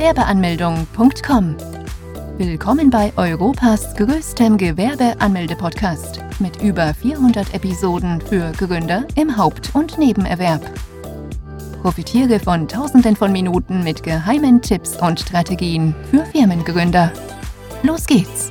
Gewerbeanmeldung.com. Willkommen bei Europas größtem Gewerbeanmelde-Podcast mit über 400 Episoden für Gründer im Haupt- und Nebenerwerb. Profitiere von Tausenden von Minuten mit geheimen Tipps und Strategien für Firmengründer. Los geht's!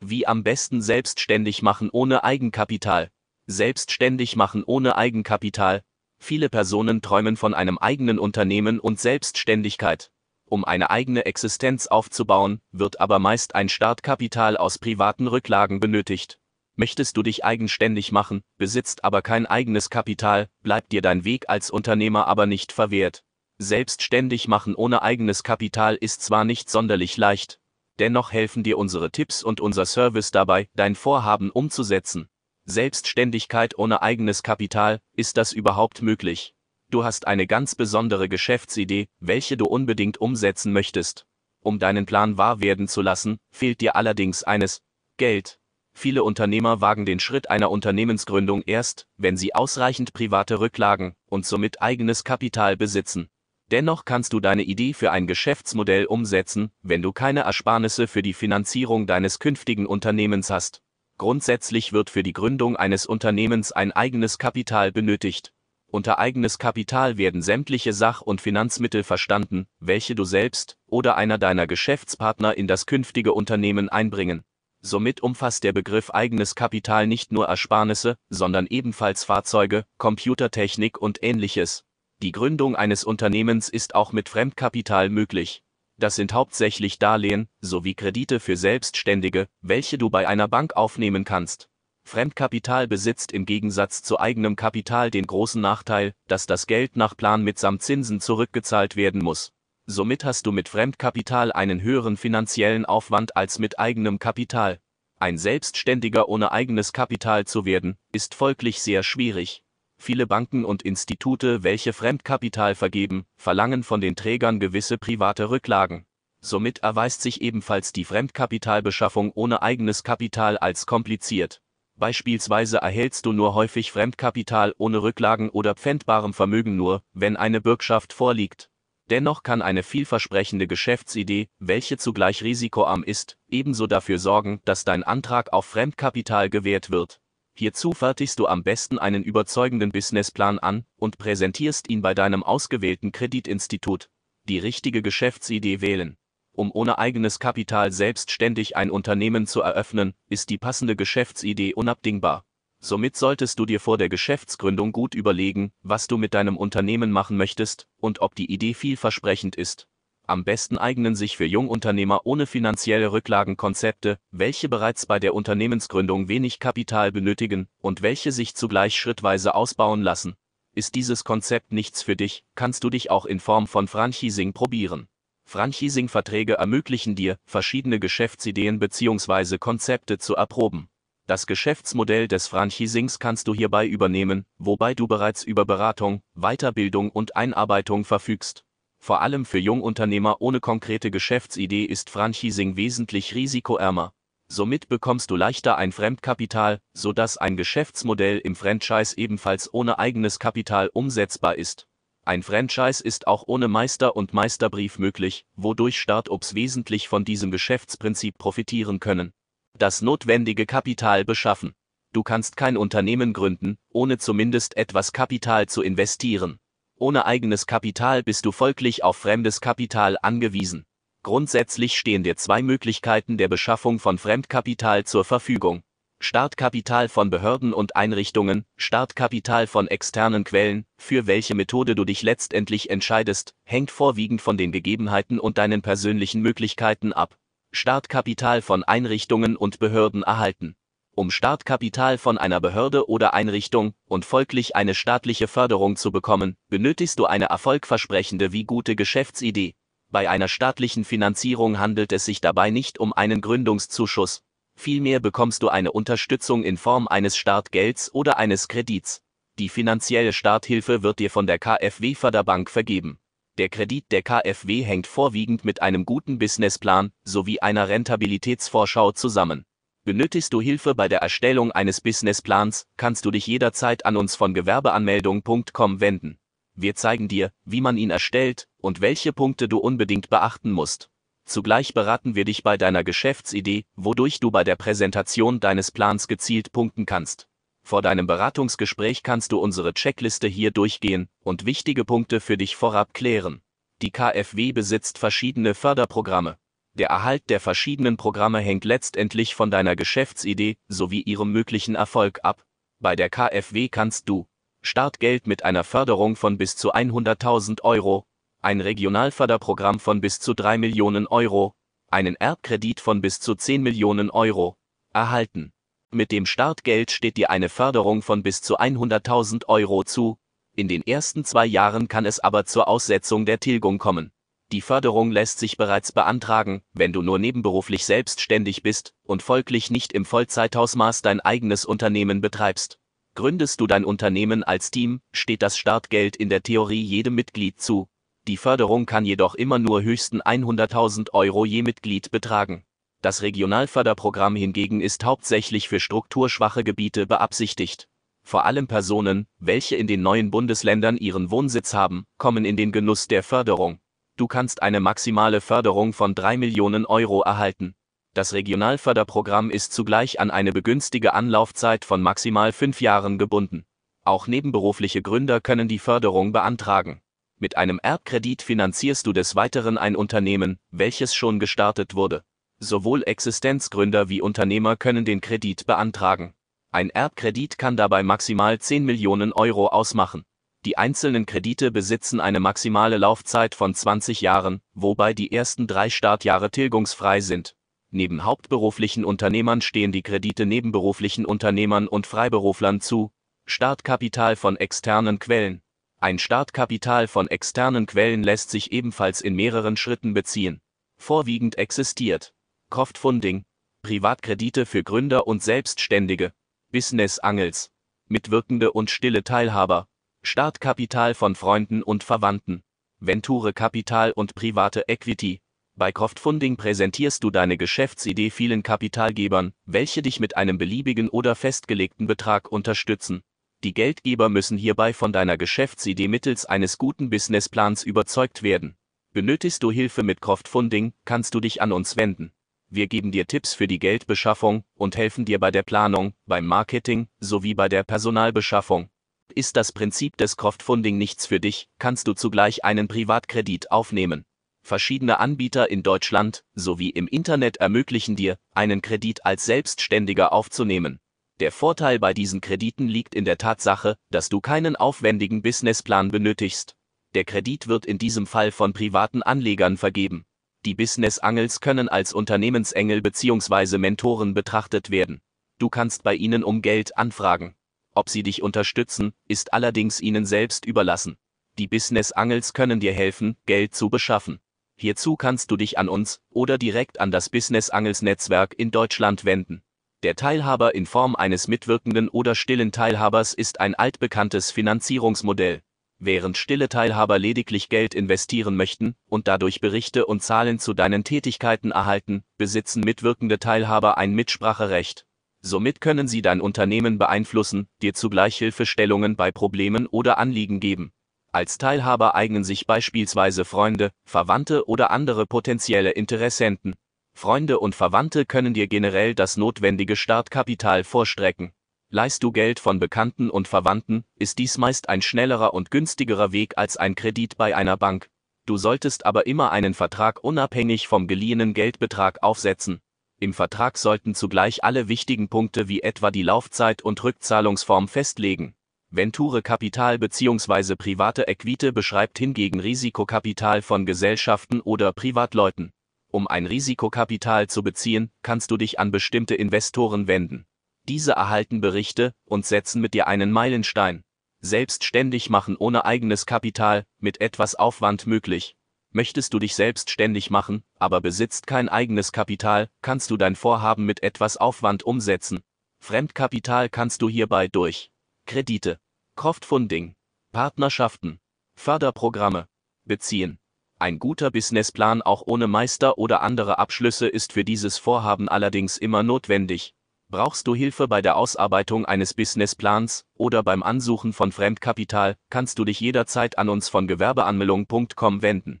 Wie am besten selbstständig machen ohne Eigenkapital. Selbstständig machen ohne Eigenkapital. Viele Personen träumen von einem eigenen Unternehmen und Selbstständigkeit. Um eine eigene Existenz aufzubauen, wird aber meist ein Startkapital aus privaten Rücklagen benötigt. Möchtest du dich eigenständig machen, besitzt aber kein eigenes Kapital, bleibt dir dein Weg als Unternehmer aber nicht verwehrt. Selbstständig machen ohne eigenes Kapital ist zwar nicht sonderlich leicht, dennoch helfen dir unsere Tipps und unser Service dabei, dein Vorhaben umzusetzen. Selbstständigkeit ohne eigenes Kapital, ist das überhaupt möglich? Du hast eine ganz besondere Geschäftsidee, welche du unbedingt umsetzen möchtest. Um deinen Plan wahr werden zu lassen, fehlt dir allerdings eines, Geld. Viele Unternehmer wagen den Schritt einer Unternehmensgründung erst, wenn sie ausreichend private Rücklagen und somit eigenes Kapital besitzen. Dennoch kannst du deine Idee für ein Geschäftsmodell umsetzen, wenn du keine Ersparnisse für die Finanzierung deines künftigen Unternehmens hast. Grundsätzlich wird für die Gründung eines Unternehmens ein eigenes Kapital benötigt. Unter eigenes Kapital werden sämtliche Sach- und Finanzmittel verstanden, welche du selbst oder einer deiner Geschäftspartner in das künftige Unternehmen einbringen. Somit umfasst der Begriff eigenes Kapital nicht nur Ersparnisse, sondern ebenfalls Fahrzeuge, Computertechnik und ähnliches. Die Gründung eines Unternehmens ist auch mit Fremdkapital möglich. Das sind hauptsächlich Darlehen sowie Kredite für Selbstständige, welche du bei einer Bank aufnehmen kannst. Fremdkapital besitzt im Gegensatz zu eigenem Kapital den großen Nachteil, dass das Geld nach Plan mitsamt Zinsen zurückgezahlt werden muss. Somit hast du mit Fremdkapital einen höheren finanziellen Aufwand als mit eigenem Kapital. Ein Selbstständiger ohne eigenes Kapital zu werden, ist folglich sehr schwierig. Viele Banken und Institute, welche Fremdkapital vergeben, verlangen von den Trägern gewisse private Rücklagen. Somit erweist sich ebenfalls die Fremdkapitalbeschaffung ohne eigenes Kapital als kompliziert. Beispielsweise erhältst du nur häufig Fremdkapital ohne Rücklagen oder pfändbarem Vermögen nur, wenn eine Bürgschaft vorliegt. Dennoch kann eine vielversprechende Geschäftsidee, welche zugleich risikoarm ist, ebenso dafür sorgen, dass dein Antrag auf Fremdkapital gewährt wird. Hierzu fertigst du am besten einen überzeugenden Businessplan an und präsentierst ihn bei deinem ausgewählten Kreditinstitut. Die richtige Geschäftsidee wählen. Um ohne eigenes Kapital selbstständig ein Unternehmen zu eröffnen, ist die passende Geschäftsidee unabdingbar. Somit solltest du dir vor der Geschäftsgründung gut überlegen, was du mit deinem Unternehmen machen möchtest und ob die Idee vielversprechend ist. Am besten eignen sich für Jungunternehmer ohne finanzielle Rücklagen Konzepte, welche bereits bei der Unternehmensgründung wenig Kapital benötigen und welche sich zugleich schrittweise ausbauen lassen. Ist dieses Konzept nichts für dich, kannst du dich auch in Form von Franchising probieren. Franchising-Verträge ermöglichen dir, verschiedene Geschäftsideen bzw. Konzepte zu erproben. Das Geschäftsmodell des Franchisings kannst du hierbei übernehmen, wobei du bereits über Beratung, Weiterbildung und Einarbeitung verfügst. Vor allem für Jungunternehmer ohne konkrete Geschäftsidee ist Franchising wesentlich risikoärmer. Somit bekommst du leichter ein Fremdkapital, sodass ein Geschäftsmodell im Franchise ebenfalls ohne eigenes Kapital umsetzbar ist. Ein Franchise ist auch ohne Meister und Meisterbrief möglich, wodurch Startups wesentlich von diesem Geschäftsprinzip profitieren können. Das notwendige Kapital beschaffen. Du kannst kein Unternehmen gründen, ohne zumindest etwas Kapital zu investieren. Ohne eigenes Kapital bist du folglich auf fremdes Kapital angewiesen. Grundsätzlich stehen dir zwei Möglichkeiten der Beschaffung von Fremdkapital zur Verfügung. Startkapital von Behörden und Einrichtungen, Startkapital von externen Quellen, für welche Methode du dich letztendlich entscheidest, hängt vorwiegend von den Gegebenheiten und deinen persönlichen Möglichkeiten ab. Startkapital von Einrichtungen und Behörden erhalten um Startkapital von einer Behörde oder Einrichtung und folglich eine staatliche Förderung zu bekommen, benötigst du eine erfolgversprechende wie gute Geschäftsidee. Bei einer staatlichen Finanzierung handelt es sich dabei nicht um einen Gründungszuschuss. Vielmehr bekommst du eine Unterstützung in Form eines Startgelds oder eines Kredits. Die finanzielle Starthilfe wird dir von der KfW Förderbank vergeben. Der Kredit der KfW hängt vorwiegend mit einem guten Businessplan sowie einer Rentabilitätsvorschau zusammen. Benötigst du Hilfe bei der Erstellung eines Businessplans, kannst du dich jederzeit an uns von Gewerbeanmeldung.com wenden. Wir zeigen dir, wie man ihn erstellt und welche Punkte du unbedingt beachten musst. Zugleich beraten wir dich bei deiner Geschäftsidee, wodurch du bei der Präsentation deines Plans gezielt punkten kannst. Vor deinem Beratungsgespräch kannst du unsere Checkliste hier durchgehen und wichtige Punkte für dich vorab klären. Die KfW besitzt verschiedene Förderprogramme. Der Erhalt der verschiedenen Programme hängt letztendlich von deiner Geschäftsidee sowie ihrem möglichen Erfolg ab. Bei der KfW kannst du Startgeld mit einer Förderung von bis zu 100.000 Euro, ein Regionalförderprogramm von bis zu 3 Millionen Euro, einen Erbkredit von bis zu 10 Millionen Euro erhalten. Mit dem Startgeld steht dir eine Förderung von bis zu 100.000 Euro zu. In den ersten zwei Jahren kann es aber zur Aussetzung der Tilgung kommen. Die Förderung lässt sich bereits beantragen, wenn du nur nebenberuflich selbstständig bist und folglich nicht im Vollzeitausmaß dein eigenes Unternehmen betreibst. Gründest du dein Unternehmen als Team, steht das Startgeld in der Theorie jedem Mitglied zu. Die Förderung kann jedoch immer nur höchsten 100.000 Euro je Mitglied betragen. Das Regionalförderprogramm hingegen ist hauptsächlich für strukturschwache Gebiete beabsichtigt. Vor allem Personen, welche in den neuen Bundesländern ihren Wohnsitz haben, kommen in den Genuss der Förderung. Du kannst eine maximale Förderung von 3 Millionen Euro erhalten. Das Regionalförderprogramm ist zugleich an eine begünstige Anlaufzeit von maximal fünf Jahren gebunden. Auch nebenberufliche Gründer können die Förderung beantragen. Mit einem Erbkredit finanzierst du des Weiteren ein Unternehmen, welches schon gestartet wurde. Sowohl Existenzgründer wie Unternehmer können den Kredit beantragen. Ein Erbkredit kann dabei maximal 10 Millionen Euro ausmachen. Die einzelnen Kredite besitzen eine maximale Laufzeit von 20 Jahren, wobei die ersten drei Startjahre tilgungsfrei sind. Neben hauptberuflichen Unternehmern stehen die Kredite nebenberuflichen Unternehmern und Freiberuflern zu. Startkapital von externen Quellen. Ein Startkapital von externen Quellen lässt sich ebenfalls in mehreren Schritten beziehen. Vorwiegend existiert Crowdfunding, Privatkredite für Gründer und Selbstständige, Business Angels, Mitwirkende und stille Teilhaber, Startkapital von Freunden und Verwandten, Venture Kapital und private Equity. Bei Crowdfunding präsentierst du deine Geschäftsidee vielen Kapitalgebern, welche dich mit einem beliebigen oder festgelegten Betrag unterstützen. Die Geldgeber müssen hierbei von deiner Geschäftsidee mittels eines guten Businessplans überzeugt werden. Benötigst du Hilfe mit Crowdfunding, kannst du dich an uns wenden. Wir geben dir Tipps für die Geldbeschaffung und helfen dir bei der Planung, beim Marketing sowie bei der Personalbeschaffung. Ist das Prinzip des Crowdfunding nichts für dich, kannst du zugleich einen Privatkredit aufnehmen. Verschiedene Anbieter in Deutschland sowie im Internet ermöglichen dir, einen Kredit als Selbstständiger aufzunehmen. Der Vorteil bei diesen Krediten liegt in der Tatsache, dass du keinen aufwendigen Businessplan benötigst. Der Kredit wird in diesem Fall von privaten Anlegern vergeben. Die Business Angels können als Unternehmensengel bzw. Mentoren betrachtet werden. Du kannst bei ihnen um Geld anfragen. Ob sie dich unterstützen, ist allerdings ihnen selbst überlassen. Die Business Angels können dir helfen, Geld zu beschaffen. Hierzu kannst du dich an uns oder direkt an das Business Angels Netzwerk in Deutschland wenden. Der Teilhaber in Form eines mitwirkenden oder stillen Teilhabers ist ein altbekanntes Finanzierungsmodell. Während stille Teilhaber lediglich Geld investieren möchten und dadurch Berichte und Zahlen zu deinen Tätigkeiten erhalten, besitzen mitwirkende Teilhaber ein Mitspracherecht. Somit können sie dein Unternehmen beeinflussen, dir zugleich Hilfestellungen bei Problemen oder Anliegen geben. Als Teilhaber eignen sich beispielsweise Freunde, Verwandte oder andere potenzielle Interessenten. Freunde und Verwandte können dir generell das notwendige Startkapital vorstrecken. Leist du Geld von Bekannten und Verwandten, ist dies meist ein schnellerer und günstigerer Weg als ein Kredit bei einer Bank. Du solltest aber immer einen Vertrag unabhängig vom geliehenen Geldbetrag aufsetzen. Im Vertrag sollten zugleich alle wichtigen Punkte wie etwa die Laufzeit und Rückzahlungsform festlegen. Venture Kapital bzw. private Equite beschreibt hingegen Risikokapital von Gesellschaften oder Privatleuten. Um ein Risikokapital zu beziehen, kannst du dich an bestimmte Investoren wenden. Diese erhalten Berichte und setzen mit dir einen Meilenstein. Selbstständig machen ohne eigenes Kapital, mit etwas Aufwand möglich. Möchtest du dich selbstständig machen, aber besitzt kein eigenes Kapital, kannst du dein Vorhaben mit etwas Aufwand umsetzen. Fremdkapital kannst du hierbei durch Kredite, Crowdfunding, Partnerschaften, Förderprogramme beziehen. Ein guter Businessplan auch ohne Meister oder andere Abschlüsse ist für dieses Vorhaben allerdings immer notwendig. Brauchst du Hilfe bei der Ausarbeitung eines Businessplans oder beim Ansuchen von Fremdkapital, kannst du dich jederzeit an uns von gewerbeanmeldung.com wenden.